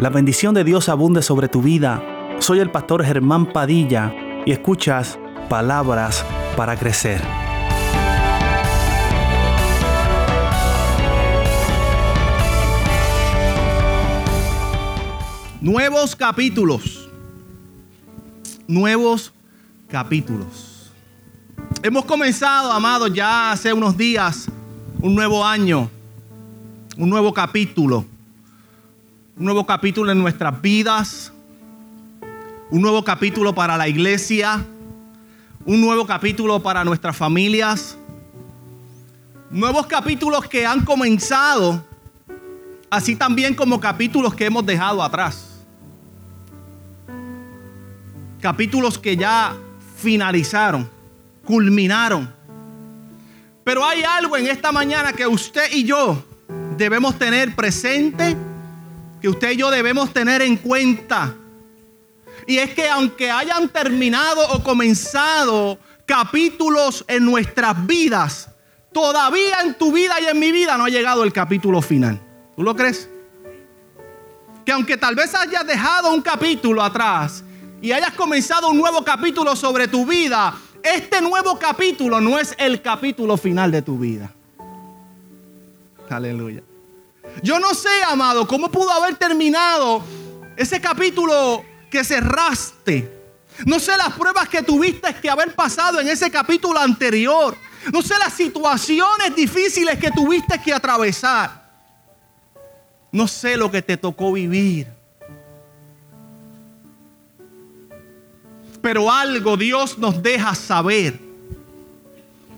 La bendición de Dios abunde sobre tu vida. Soy el pastor Germán Padilla y escuchas palabras para crecer. Nuevos capítulos. Nuevos capítulos. Hemos comenzado, amados, ya hace unos días, un nuevo año, un nuevo capítulo un nuevo capítulo en nuestras vidas, un nuevo capítulo para la iglesia, un nuevo capítulo para nuestras familias, nuevos capítulos que han comenzado, así también como capítulos que hemos dejado atrás. Capítulos que ya finalizaron, culminaron. Pero hay algo en esta mañana que usted y yo debemos tener presente que usted y yo debemos tener en cuenta. Y es que aunque hayan terminado o comenzado capítulos en nuestras vidas, todavía en tu vida y en mi vida no ha llegado el capítulo final. ¿Tú lo crees? Que aunque tal vez hayas dejado un capítulo atrás y hayas comenzado un nuevo capítulo sobre tu vida, este nuevo capítulo no es el capítulo final de tu vida. Aleluya. Yo no sé, amado, cómo pudo haber terminado ese capítulo que cerraste. No sé las pruebas que tuviste que haber pasado en ese capítulo anterior. No sé las situaciones difíciles que tuviste que atravesar. No sé lo que te tocó vivir. Pero algo Dios nos deja saber.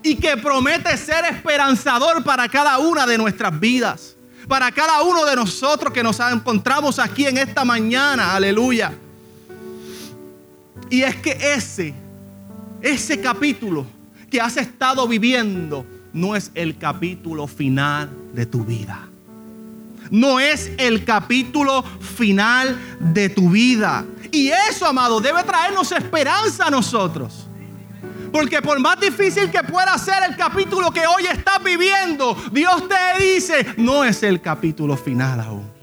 Y que promete ser esperanzador para cada una de nuestras vidas para cada uno de nosotros que nos encontramos aquí en esta mañana. Aleluya. Y es que ese, ese capítulo que has estado viviendo no es el capítulo final de tu vida. No es el capítulo final de tu vida. Y eso, amado, debe traernos esperanza a nosotros. Porque por más difícil que pueda ser el capítulo que hoy estás viviendo, Dios te dice, no es el capítulo final aún.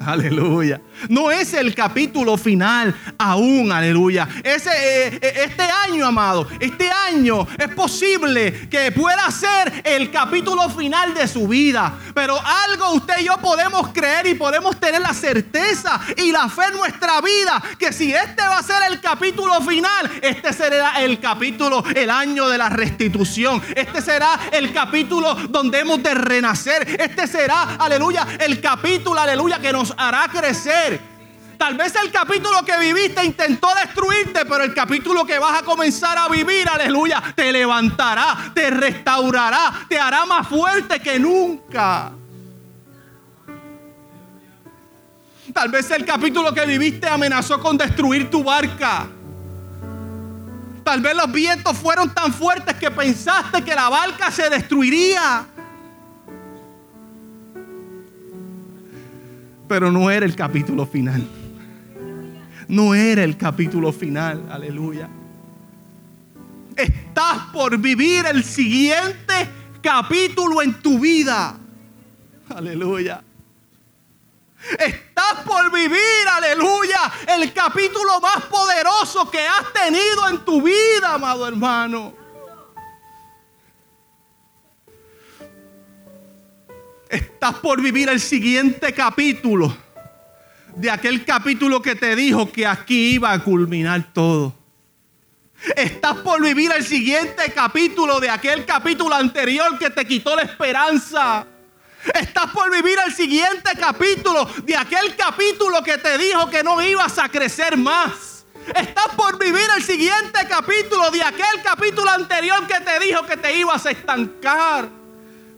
Aleluya. No es el capítulo final aún, aleluya. Eh, eh, este año, amado, este año es posible que pueda ser el capítulo final de su vida. Pero algo usted y yo podemos creer y podemos tener la certeza y la fe en nuestra vida que si este va a ser el capítulo final, este será el capítulo, el año de la restitución. Este será el capítulo donde hemos de renacer. Este será, aleluya, el capítulo, aleluya, que nos hará crecer. Tal vez el capítulo que viviste intentó destruirte, pero el capítulo que vas a comenzar a vivir, aleluya, te levantará, te restaurará, te hará más fuerte que nunca. Tal vez el capítulo que viviste amenazó con destruir tu barca. Tal vez los vientos fueron tan fuertes que pensaste que la barca se destruiría. Pero no era el capítulo final. No era el capítulo final, aleluya. Estás por vivir el siguiente capítulo en tu vida. Aleluya. Estás por vivir, aleluya, el capítulo más poderoso que has tenido en tu vida, amado hermano. Estás por vivir el siguiente capítulo de aquel capítulo que te dijo que aquí iba a culminar todo. Estás por vivir el siguiente capítulo de aquel capítulo anterior que te quitó la esperanza. Estás por vivir el siguiente capítulo de aquel capítulo que te dijo que no ibas a crecer más. Estás por vivir el siguiente capítulo de aquel capítulo anterior que te dijo que te ibas a estancar.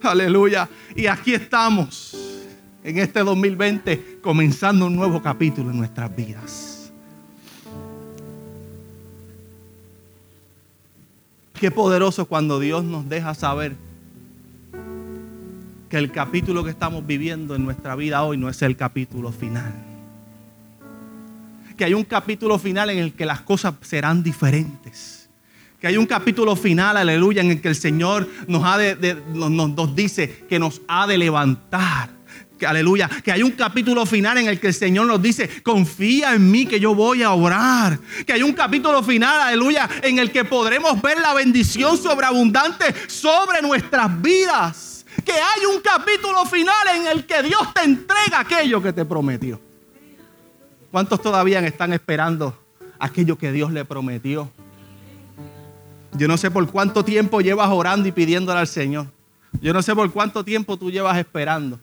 Aleluya. Y aquí estamos en este 2020 comenzando un nuevo capítulo en nuestras vidas. Qué poderoso cuando Dios nos deja saber que el capítulo que estamos viviendo en nuestra vida hoy no es el capítulo final. Que hay un capítulo final en el que las cosas serán diferentes que hay un capítulo final, aleluya, en el que el Señor nos, ha nos, dice que nos ha de levantar que aleluya, que hay un capítulo final en el que el Señor nos dice, confía en mí que yo voy a orar. Que hay un capítulo final, aleluya, en el que podremos ver la bendición sobreabundante sobre nuestras vidas. Que hay un capítulo final en el que Dios te entrega aquello que te prometió. ¿Cuántos todavía están esperando aquello que Dios le prometió? Yo no sé por cuánto tiempo llevas orando y pidiéndole al Señor. Yo no sé por cuánto tiempo tú llevas esperando.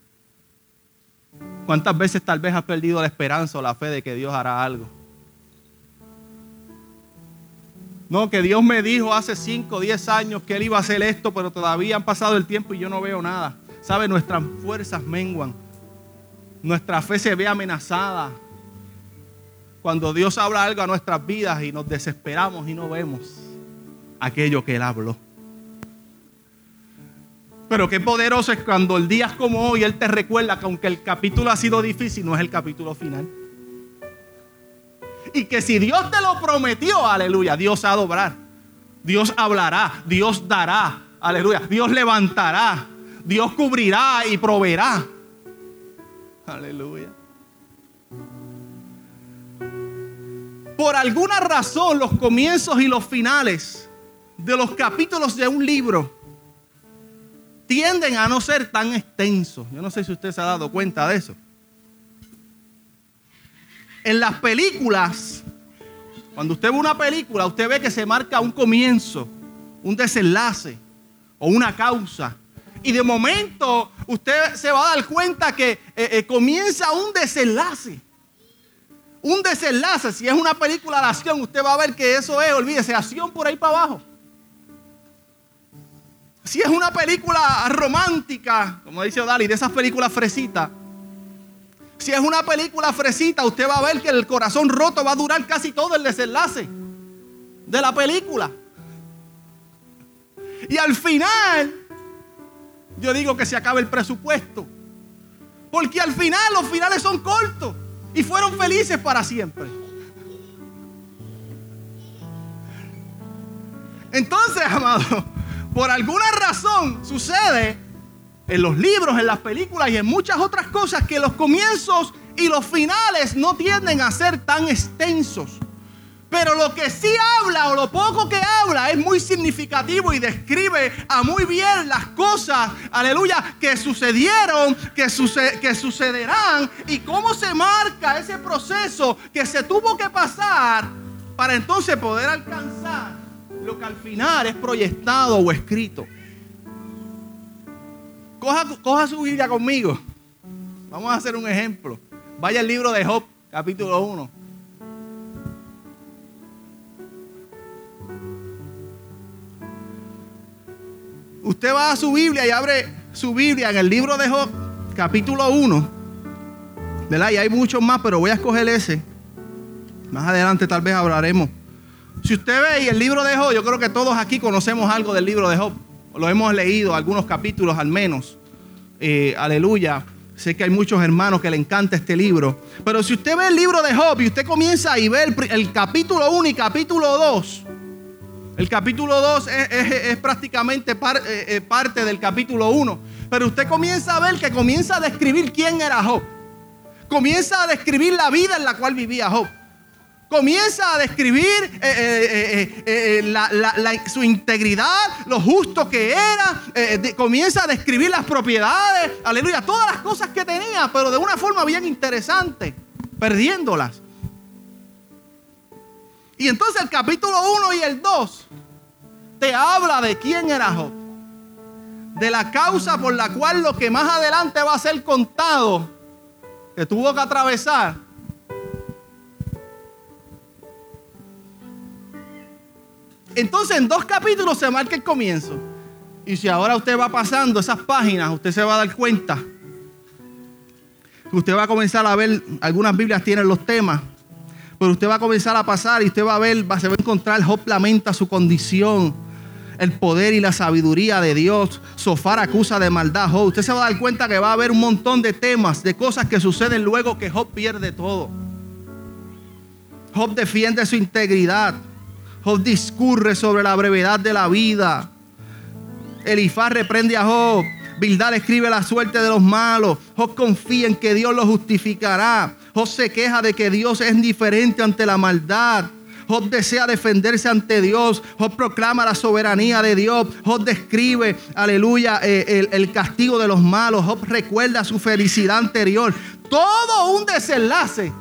¿Cuántas veces tal vez has perdido la esperanza o la fe de que Dios hará algo? No, que Dios me dijo hace 5 o 10 años que Él iba a hacer esto, pero todavía han pasado el tiempo y yo no veo nada. ¿Sabe? Nuestras fuerzas menguan. Nuestra fe se ve amenazada. Cuando Dios habla algo a nuestras vidas y nos desesperamos y no vemos aquello que Él habló. Pero qué poderoso es cuando el día es como hoy, Él te recuerda que aunque el capítulo ha sido difícil, no es el capítulo final. Y que si Dios te lo prometió, aleluya, Dios ha doblar. Dios hablará, Dios dará, aleluya. Dios levantará, Dios cubrirá y proveerá. Aleluya. Por alguna razón, los comienzos y los finales de los capítulos de un libro tienden a no ser tan extensos. Yo no sé si usted se ha dado cuenta de eso. En las películas, cuando usted ve una película, usted ve que se marca un comienzo, un desenlace o una causa. Y de momento usted se va a dar cuenta que eh, eh, comienza un desenlace. Un desenlace, si es una película de acción, usted va a ver que eso es, olvídese, acción por ahí para abajo. Si es una película romántica, como dice Odali, de esas películas fresitas. Si es una película fresita, usted va a ver que el corazón roto va a durar casi todo el desenlace de la película. Y al final, yo digo que se acaba el presupuesto. Porque al final los finales son cortos y fueron felices para siempre. Entonces, amado, por alguna razón sucede en los libros, en las películas y en muchas otras cosas que los comienzos y los finales no tienden a ser tan extensos. Pero lo que sí habla o lo poco que habla es muy significativo y describe a muy bien las cosas, aleluya, que sucedieron, que, que sucederán y cómo se marca ese proceso que se tuvo que pasar para entonces poder alcanzar lo que al final es proyectado o escrito. Coja, coja su Biblia conmigo. Vamos a hacer un ejemplo. Vaya al libro de Job, capítulo 1. Usted va a su Biblia y abre su Biblia en el libro de Job, capítulo 1. ¿Verdad? Y hay muchos más, pero voy a escoger ese. Más adelante tal vez hablaremos si usted ve el libro de Job, yo creo que todos aquí conocemos algo del libro de Job. Lo hemos leído, algunos capítulos al menos. Eh, aleluya. Sé que hay muchos hermanos que le encanta este libro. Pero si usted ve el libro de Job y usted comienza y ve el, capítulo 1 y capítulo 2, el capítulo 2 es, prácticamente eh, eh, parte del capítulo 1. Pero usted comienza a ver que comienza a describir quién era Job. Comienza a describir la vida en la cual vivía Job comienza a describir eh, eh, eh, su integridad, lo justo que era, comienza a describir las propiedades, aleluya, todas las cosas que tenía, pero de una forma bien interesante, perdiéndolas. Y entonces el capítulo 1 y el 2 te habla de quién era Job, de la causa por la cual lo que más adelante va a ser contado, que tuvo que atravesar Entonces en dos capítulos se marca el comienzo. Y si ahora usted va pasando esas páginas, usted se va a dar cuenta usted va a comenzar a ver, algunas Biblias tienen los temas, pero usted va a comenzar a pasar y usted va a ver, va, se va a encontrar, Job lamenta su condición, el poder y la sabiduría de Dios. Sofar acusa de maldad Job. Usted se va a dar cuenta que va a haber un montón de temas, de cosas que suceden luego que Job pierde todo. Job defiende su integridad. Job discurre sobre la brevedad de la vida. Elifaz reprende a Job. Bildad escribe la suerte de los malos. Job confía en que Dios lo justificará. Job se queja de que Dios es indiferente ante la maldad. Job desea defenderse ante Dios. Job proclama la soberanía de Dios. Job describe, aleluya, eh, el, el castigo de los malos. Job recuerda su felicidad anterior. Todo un desenlace.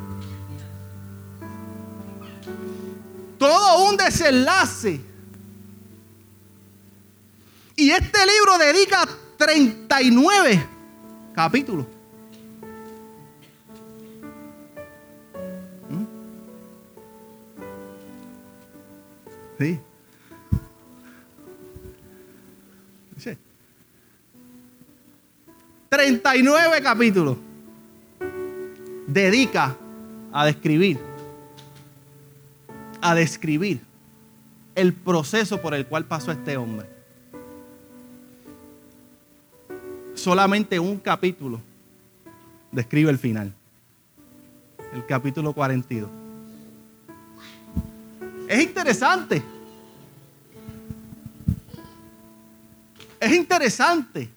Todo un desenlace. Y este libro dedica 39 capítulos. Sí. Dice, 39 capítulos dedica a describir, a describir el proceso por el cual pasó este hombre. Solamente un capítulo describe el final. El capítulo 42. Es interesante. Es interesante.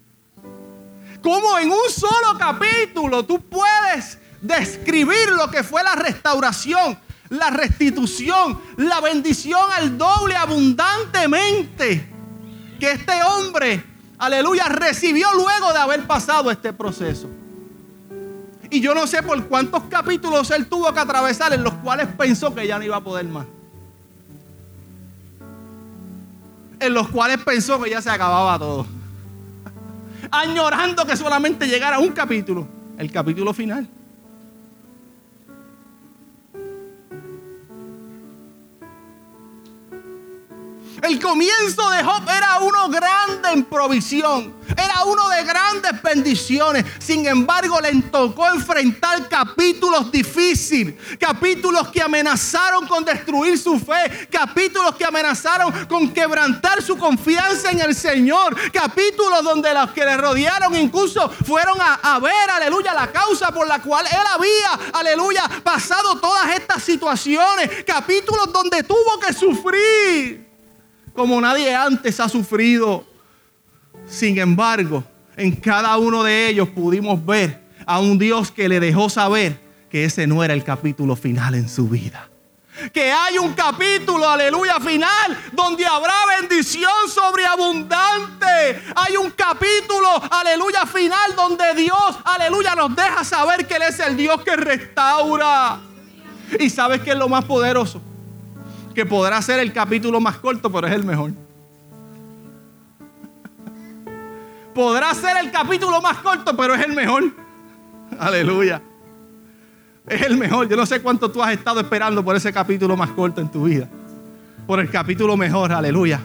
Cómo en un solo capítulo tú puedes describir lo que fue la restauración, la restitución, la bendición al doble abundantemente que este hombre, aleluya, recibió luego de haber pasado este proceso. Y yo no sé por cuántos capítulos él tuvo que atravesar en los cuales pensó que ya no iba a poder más. en los cuales pensó que ya se acababa todo. Añorando que solamente llegara un capítulo, el capítulo final. El comienzo de Job era uno grande en provisión, era uno de grandes bendiciones. Sin embargo, le tocó enfrentar capítulos difíciles, capítulos que amenazaron con destruir su fe, capítulos que amenazaron con quebrantar su confianza en el Señor, capítulos donde los que le rodearon incluso fueron a, a ver, aleluya, la causa por la cual él había, aleluya, pasado todas estas situaciones, capítulos donde tuvo que sufrir como nadie antes ha sufrido. Sin embargo, en cada uno de ellos pudimos ver a un Dios que le dejó saber que ese no era el capítulo final en su vida. Que hay un capítulo, aleluya, final, donde habrá bendición sobreabundante. Hay un capítulo, aleluya, final, donde Dios, aleluya, nos deja saber que Él es el Dios que restaura. ¿Y sabes qué es lo más poderoso? Que podrá ser el capítulo más corto, pero es el mejor. Podrá ser el capítulo más corto, pero es el mejor. Aleluya. Es el mejor. Yo no sé cuánto tú has estado esperando por ese capítulo más corto en tu vida. Por el capítulo mejor. Aleluya.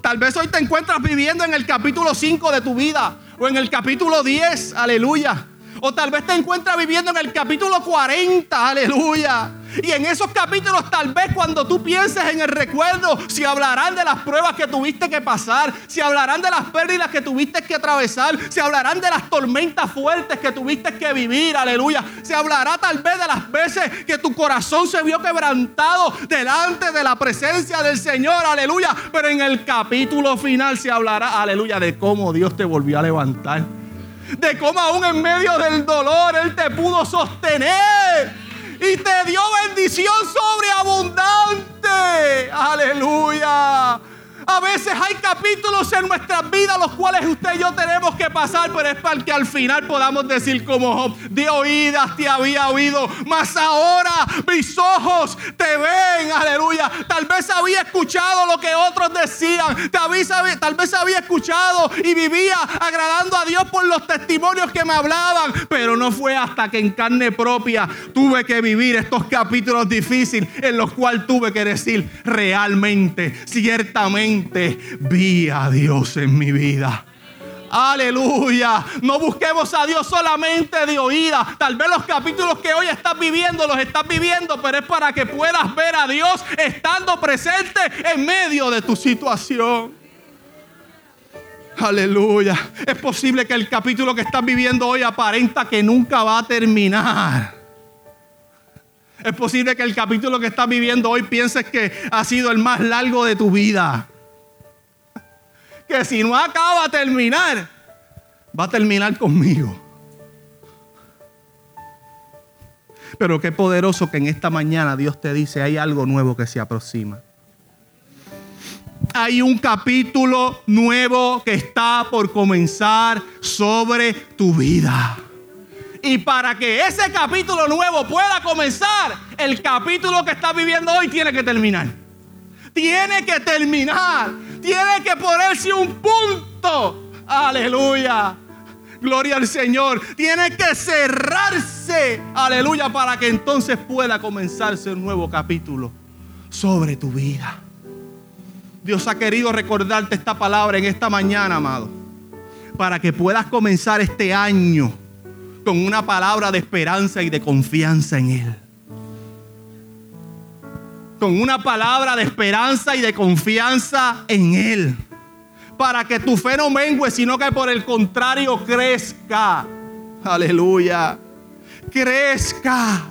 Tal vez hoy te encuentras viviendo en el capítulo 5 de tu vida. O en el capítulo 10. Aleluya. O tal vez te encuentras viviendo en el capítulo 40, aleluya. Y en esos capítulos tal vez cuando tú pienses en el recuerdo, si hablarán de las pruebas que tuviste que pasar, si hablarán de las pérdidas que tuviste que atravesar, si hablarán de las tormentas fuertes que tuviste que vivir, aleluya. Se hablará tal vez de las veces que tu corazón se vio quebrantado delante de la presencia del Señor, aleluya. Pero en el capítulo final se hablará, aleluya, de cómo Dios te volvió a levantar de cómo aún en medio del dolor Él te pudo sostener y te dio bendición sobreabundante. Aleluya. A veces hay capítulos en nuestras vidas los cuales usted y yo tenemos que pasar, pero es para que al final podamos decir como Job, de oídas te había oído, mas ahora mis ojos te ven, aleluya. Tal vez había escuchado lo que otros decían, tal vez, tal vez había escuchado y vivía agradando a Dios por los testimonios que me hablaban, pero no fue hasta que en carne propia tuve que vivir estos capítulos difíciles en los cuales tuve que decir realmente, ciertamente, vi a Dios en mi vida. Aleluya. No busquemos a Dios solamente de oída. Tal vez los capítulos que hoy estás viviendo los estás viviendo, pero es para que puedas ver a Dios estando presente en medio de tu situación. Aleluya. Es posible que el capítulo que estás viviendo hoy aparenta que nunca va a terminar. Es posible que el capítulo que estás viviendo hoy pienses que ha sido el más largo de tu vida que si no acaba a terminar, va a terminar conmigo. Pero qué poderoso que en esta mañana Dios te dice, hay algo nuevo que se aproxima. Hay un capítulo nuevo que está por comenzar sobre tu vida. Y para que ese capítulo nuevo pueda comenzar, el capítulo que estás viviendo hoy tiene que terminar. Tiene que terminar. Tiene que ponerse un punto. Aleluya. Gloria al Señor. Tiene que cerrarse. Aleluya. Para que entonces pueda comenzarse un nuevo capítulo sobre tu vida. Dios ha querido recordarte esta palabra en esta mañana, amado. Para que puedas comenzar este año con una palabra de esperanza y de confianza en Él. Con una palabra de esperanza y de confianza en Él para que tu fe no mengue, sino que por el contrario crezca. Aleluya. Crezca.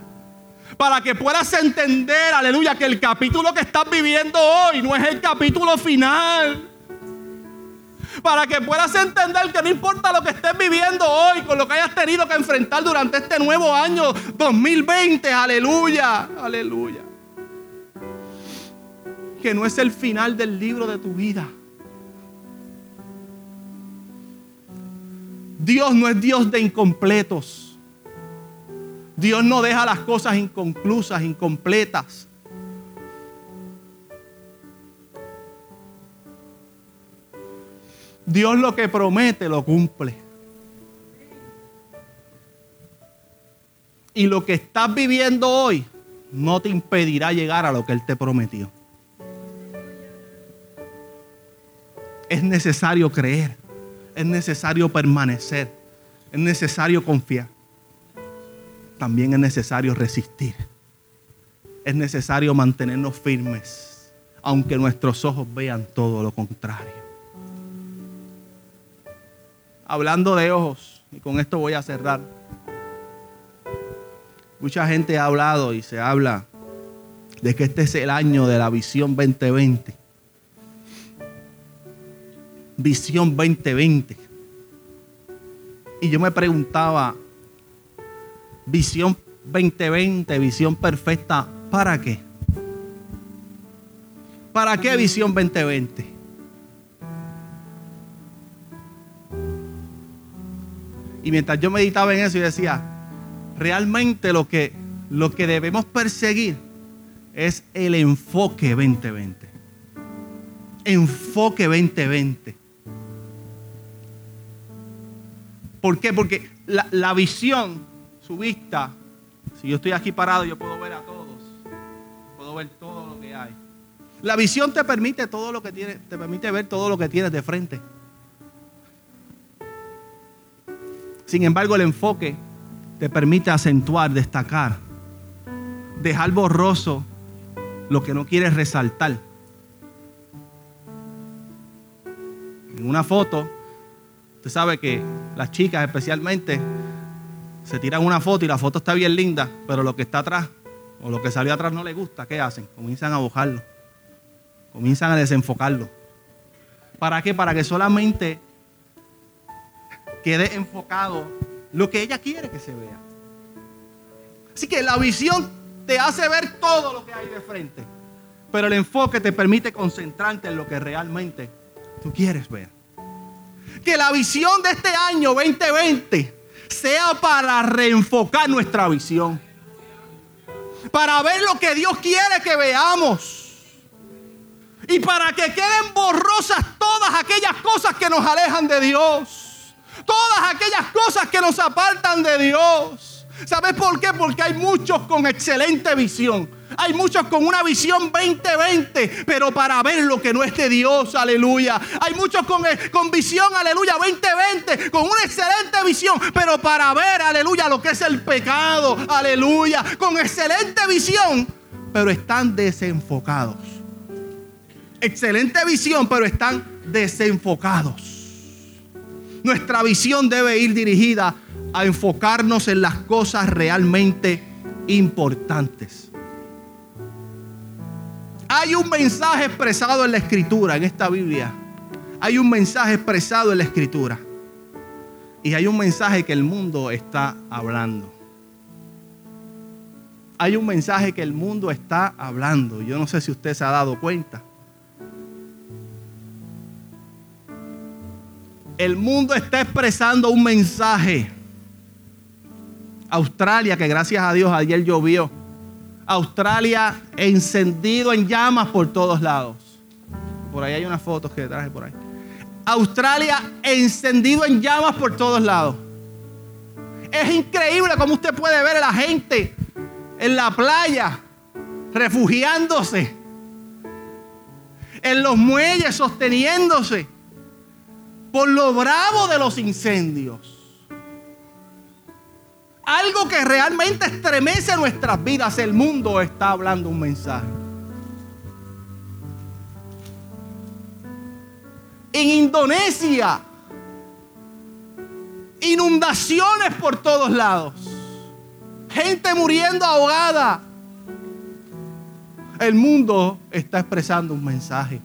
Para que puedas entender, aleluya, que el capítulo que estás viviendo hoy no es el capítulo final. Para que puedas entender que no importa lo que estés viviendo hoy, con lo que hayas tenido que enfrentar durante este nuevo año 2020, aleluya, aleluya. Que no es el final del libro de tu vida. Dios no es Dios de incompletos. Dios no deja las cosas inconclusas, incompletas. Dios lo que promete lo cumple. Y lo que estás viviendo hoy no te impedirá llegar a lo que Él te prometió. Es necesario creer es necesario permanecer, es necesario confiar. También es necesario resistir. Es necesario mantenernos firmes, aunque nuestros ojos vean todo lo contrario. Hablando de ojos, y con esto voy a cerrar. Mucha gente ha hablado y se habla de que este es el año de la visión 2020 Visión 2020. Y yo me preguntaba, visión 2020, visión perfecta, ¿para qué? ¿Para qué visión 2020? Y mientras yo meditaba en eso, yo decía, realmente lo que, lo que debemos perseguir es el enfoque 2020. Enfoque 2020. ¿Por qué? Porque la, visión, su vista, si yo estoy aquí parado, yo puedo ver a todos. Puedo ver todo lo que hay. La visión te permite todo lo que te permite ver todo lo que tienes de frente. Sin embargo, el enfoque te permite acentuar, destacar, dejar borroso lo que no quieres resaltar. En una foto Usted sabe que las chicas especialmente se tiran una foto y la foto está bien linda, pero lo que está atrás o lo que salió atrás no le gusta. ¿Qué hacen? Comienzan a bojarlo. Comienzan a desenfocarlo. ¿Para qué? Para que solamente quede enfocado lo que ella quiere que se vea. Así que la visión te hace ver todo lo que hay de frente. Pero el enfoque te permite concentrarte en lo que realmente tú quieres ver que la visión de este año 2020 sea para reenfocar nuestra visión. Para ver lo que Dios quiere que veamos. Y para que queden borrosas todas aquellas cosas que nos alejan de Dios. Todas aquellas cosas que nos apartan de Dios. ¿Sabes por qué? Porque hay muchos con excelente visión hay muchos con una visión 2020, pero para ver lo que no es de Dios, aleluya. Hay muchos con, eh, con visión, aleluya, 2020, con una excelente visión, pero para ver, aleluya, lo que es el pecado, aleluya, con excelente visión, pero están desenfocados. Excelente visión, pero están desenfocados. Nuestra visión debe ir dirigida a enfocarnos en las cosas realmente importantes. Hay un mensaje expresado en la escritura, en esta Biblia, Hay un mensaje expresado en la escritura. Y hay un mensaje que el mundo está hablando. Hay un mensaje que el mundo está hablando. Yo no sé si usted se ha dado cuenta. El mundo está expresando un mensaje. Australia, que gracias a Dios ayer llovió. Australia encendido en llamas por todos lados. Por ahí hay unas fotos que traje por ahí. Australia encendido en llamas por todos lados. Es increíble como usted puede ver a la gente en la playa refugiándose, en los muelles sosteniéndose por lo bravo de los incendios. Algo que realmente estremece nuestras vidas. El mundo está hablando un mensaje. En Indonesia, inundaciones por todos lados. Gente muriendo ahogada. El mundo está expresando un mensaje.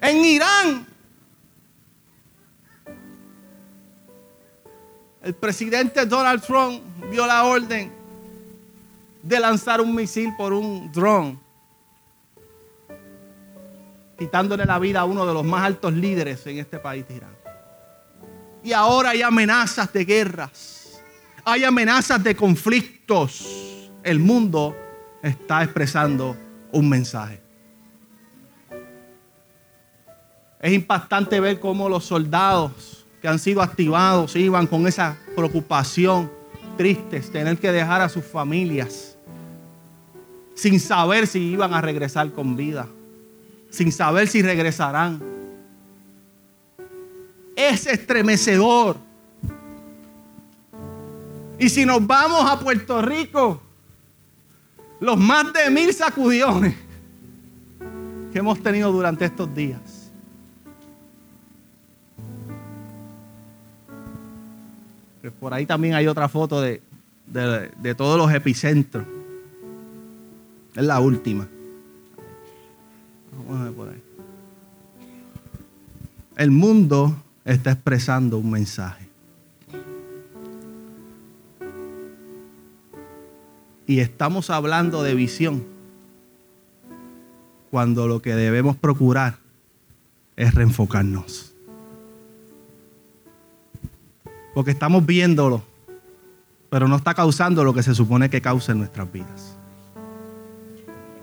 En Irán, el presidente Donald Trump dio la orden de lanzar un misil por un dron, quitándole la vida a uno de los más altos líderes en este país Irán. Y ahora hay amenazas de guerras, hay amenazas de conflictos. El mundo está expresando un mensaje. Es impactante ver cómo los soldados que han sido activados iban con esa preocupación, tristes, tener que dejar a sus familias sin saber si iban a regresar con vida, sin saber si regresarán. Es estremecedor. Y si nos vamos a Puerto Rico, los más de mil sacudiones que hemos tenido durante estos días. Por ahí también hay otra foto de, de, todos los epicentros. Es la última. El mundo está expresando un mensaje. Y estamos hablando de visión cuando lo que debemos procurar es reenfocarnos. Porque estamos viéndolo, pero no está causando lo que se supone que causa en nuestras vidas.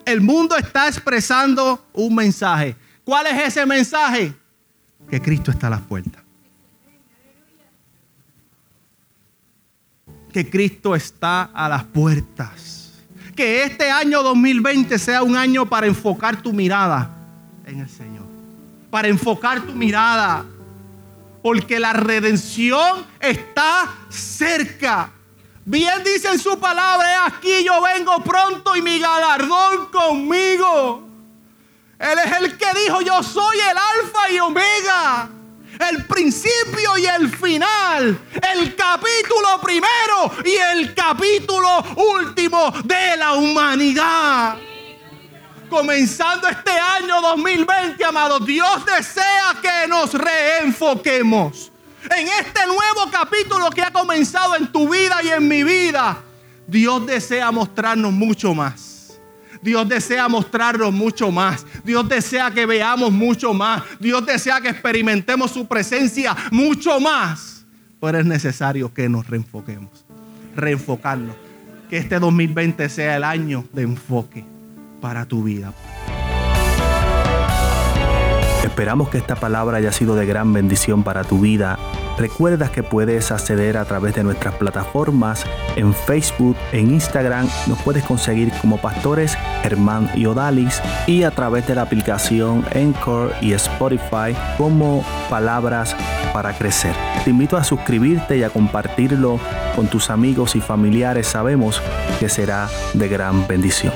El mundo está expresando un mensaje. ¿Cuál es ese mensaje? Que Cristo está a las puertas. Que Cristo está a las puertas. Que este año 2020 sea un año para enfocar tu mirada en el Señor. Para enfocar tu mirada porque la redención está cerca. Bien dice en su palabra, aquí yo vengo pronto y mi galardón conmigo. Él es el que dijo, yo soy el alfa y omega, el principio y el final, el capítulo primero y el capítulo último de la humanidad comenzando este año 2020, amados, Dios desea que nos reenfoquemos. En este nuevo capítulo que ha comenzado en tu vida y en mi vida, Dios desea mostrarnos mucho más. Dios desea mostrarnos mucho más. Dios desea que veamos mucho más. Dios desea que experimentemos su presencia mucho más. Pero es necesario que nos reenfoquemos. Reenfocarnos. Que este 2020 sea el año de enfoque para tu vida. Esperamos que esta palabra haya sido de gran bendición para tu vida. Recuerda que puedes acceder a través de nuestras plataformas en Facebook, en Instagram, nos puedes conseguir como pastores Germán y Odalis y a través de la aplicación Encore y Spotify como Palabras para Crecer. Te invito a suscribirte y a compartirlo con tus amigos y familiares. Sabemos que será de gran bendición.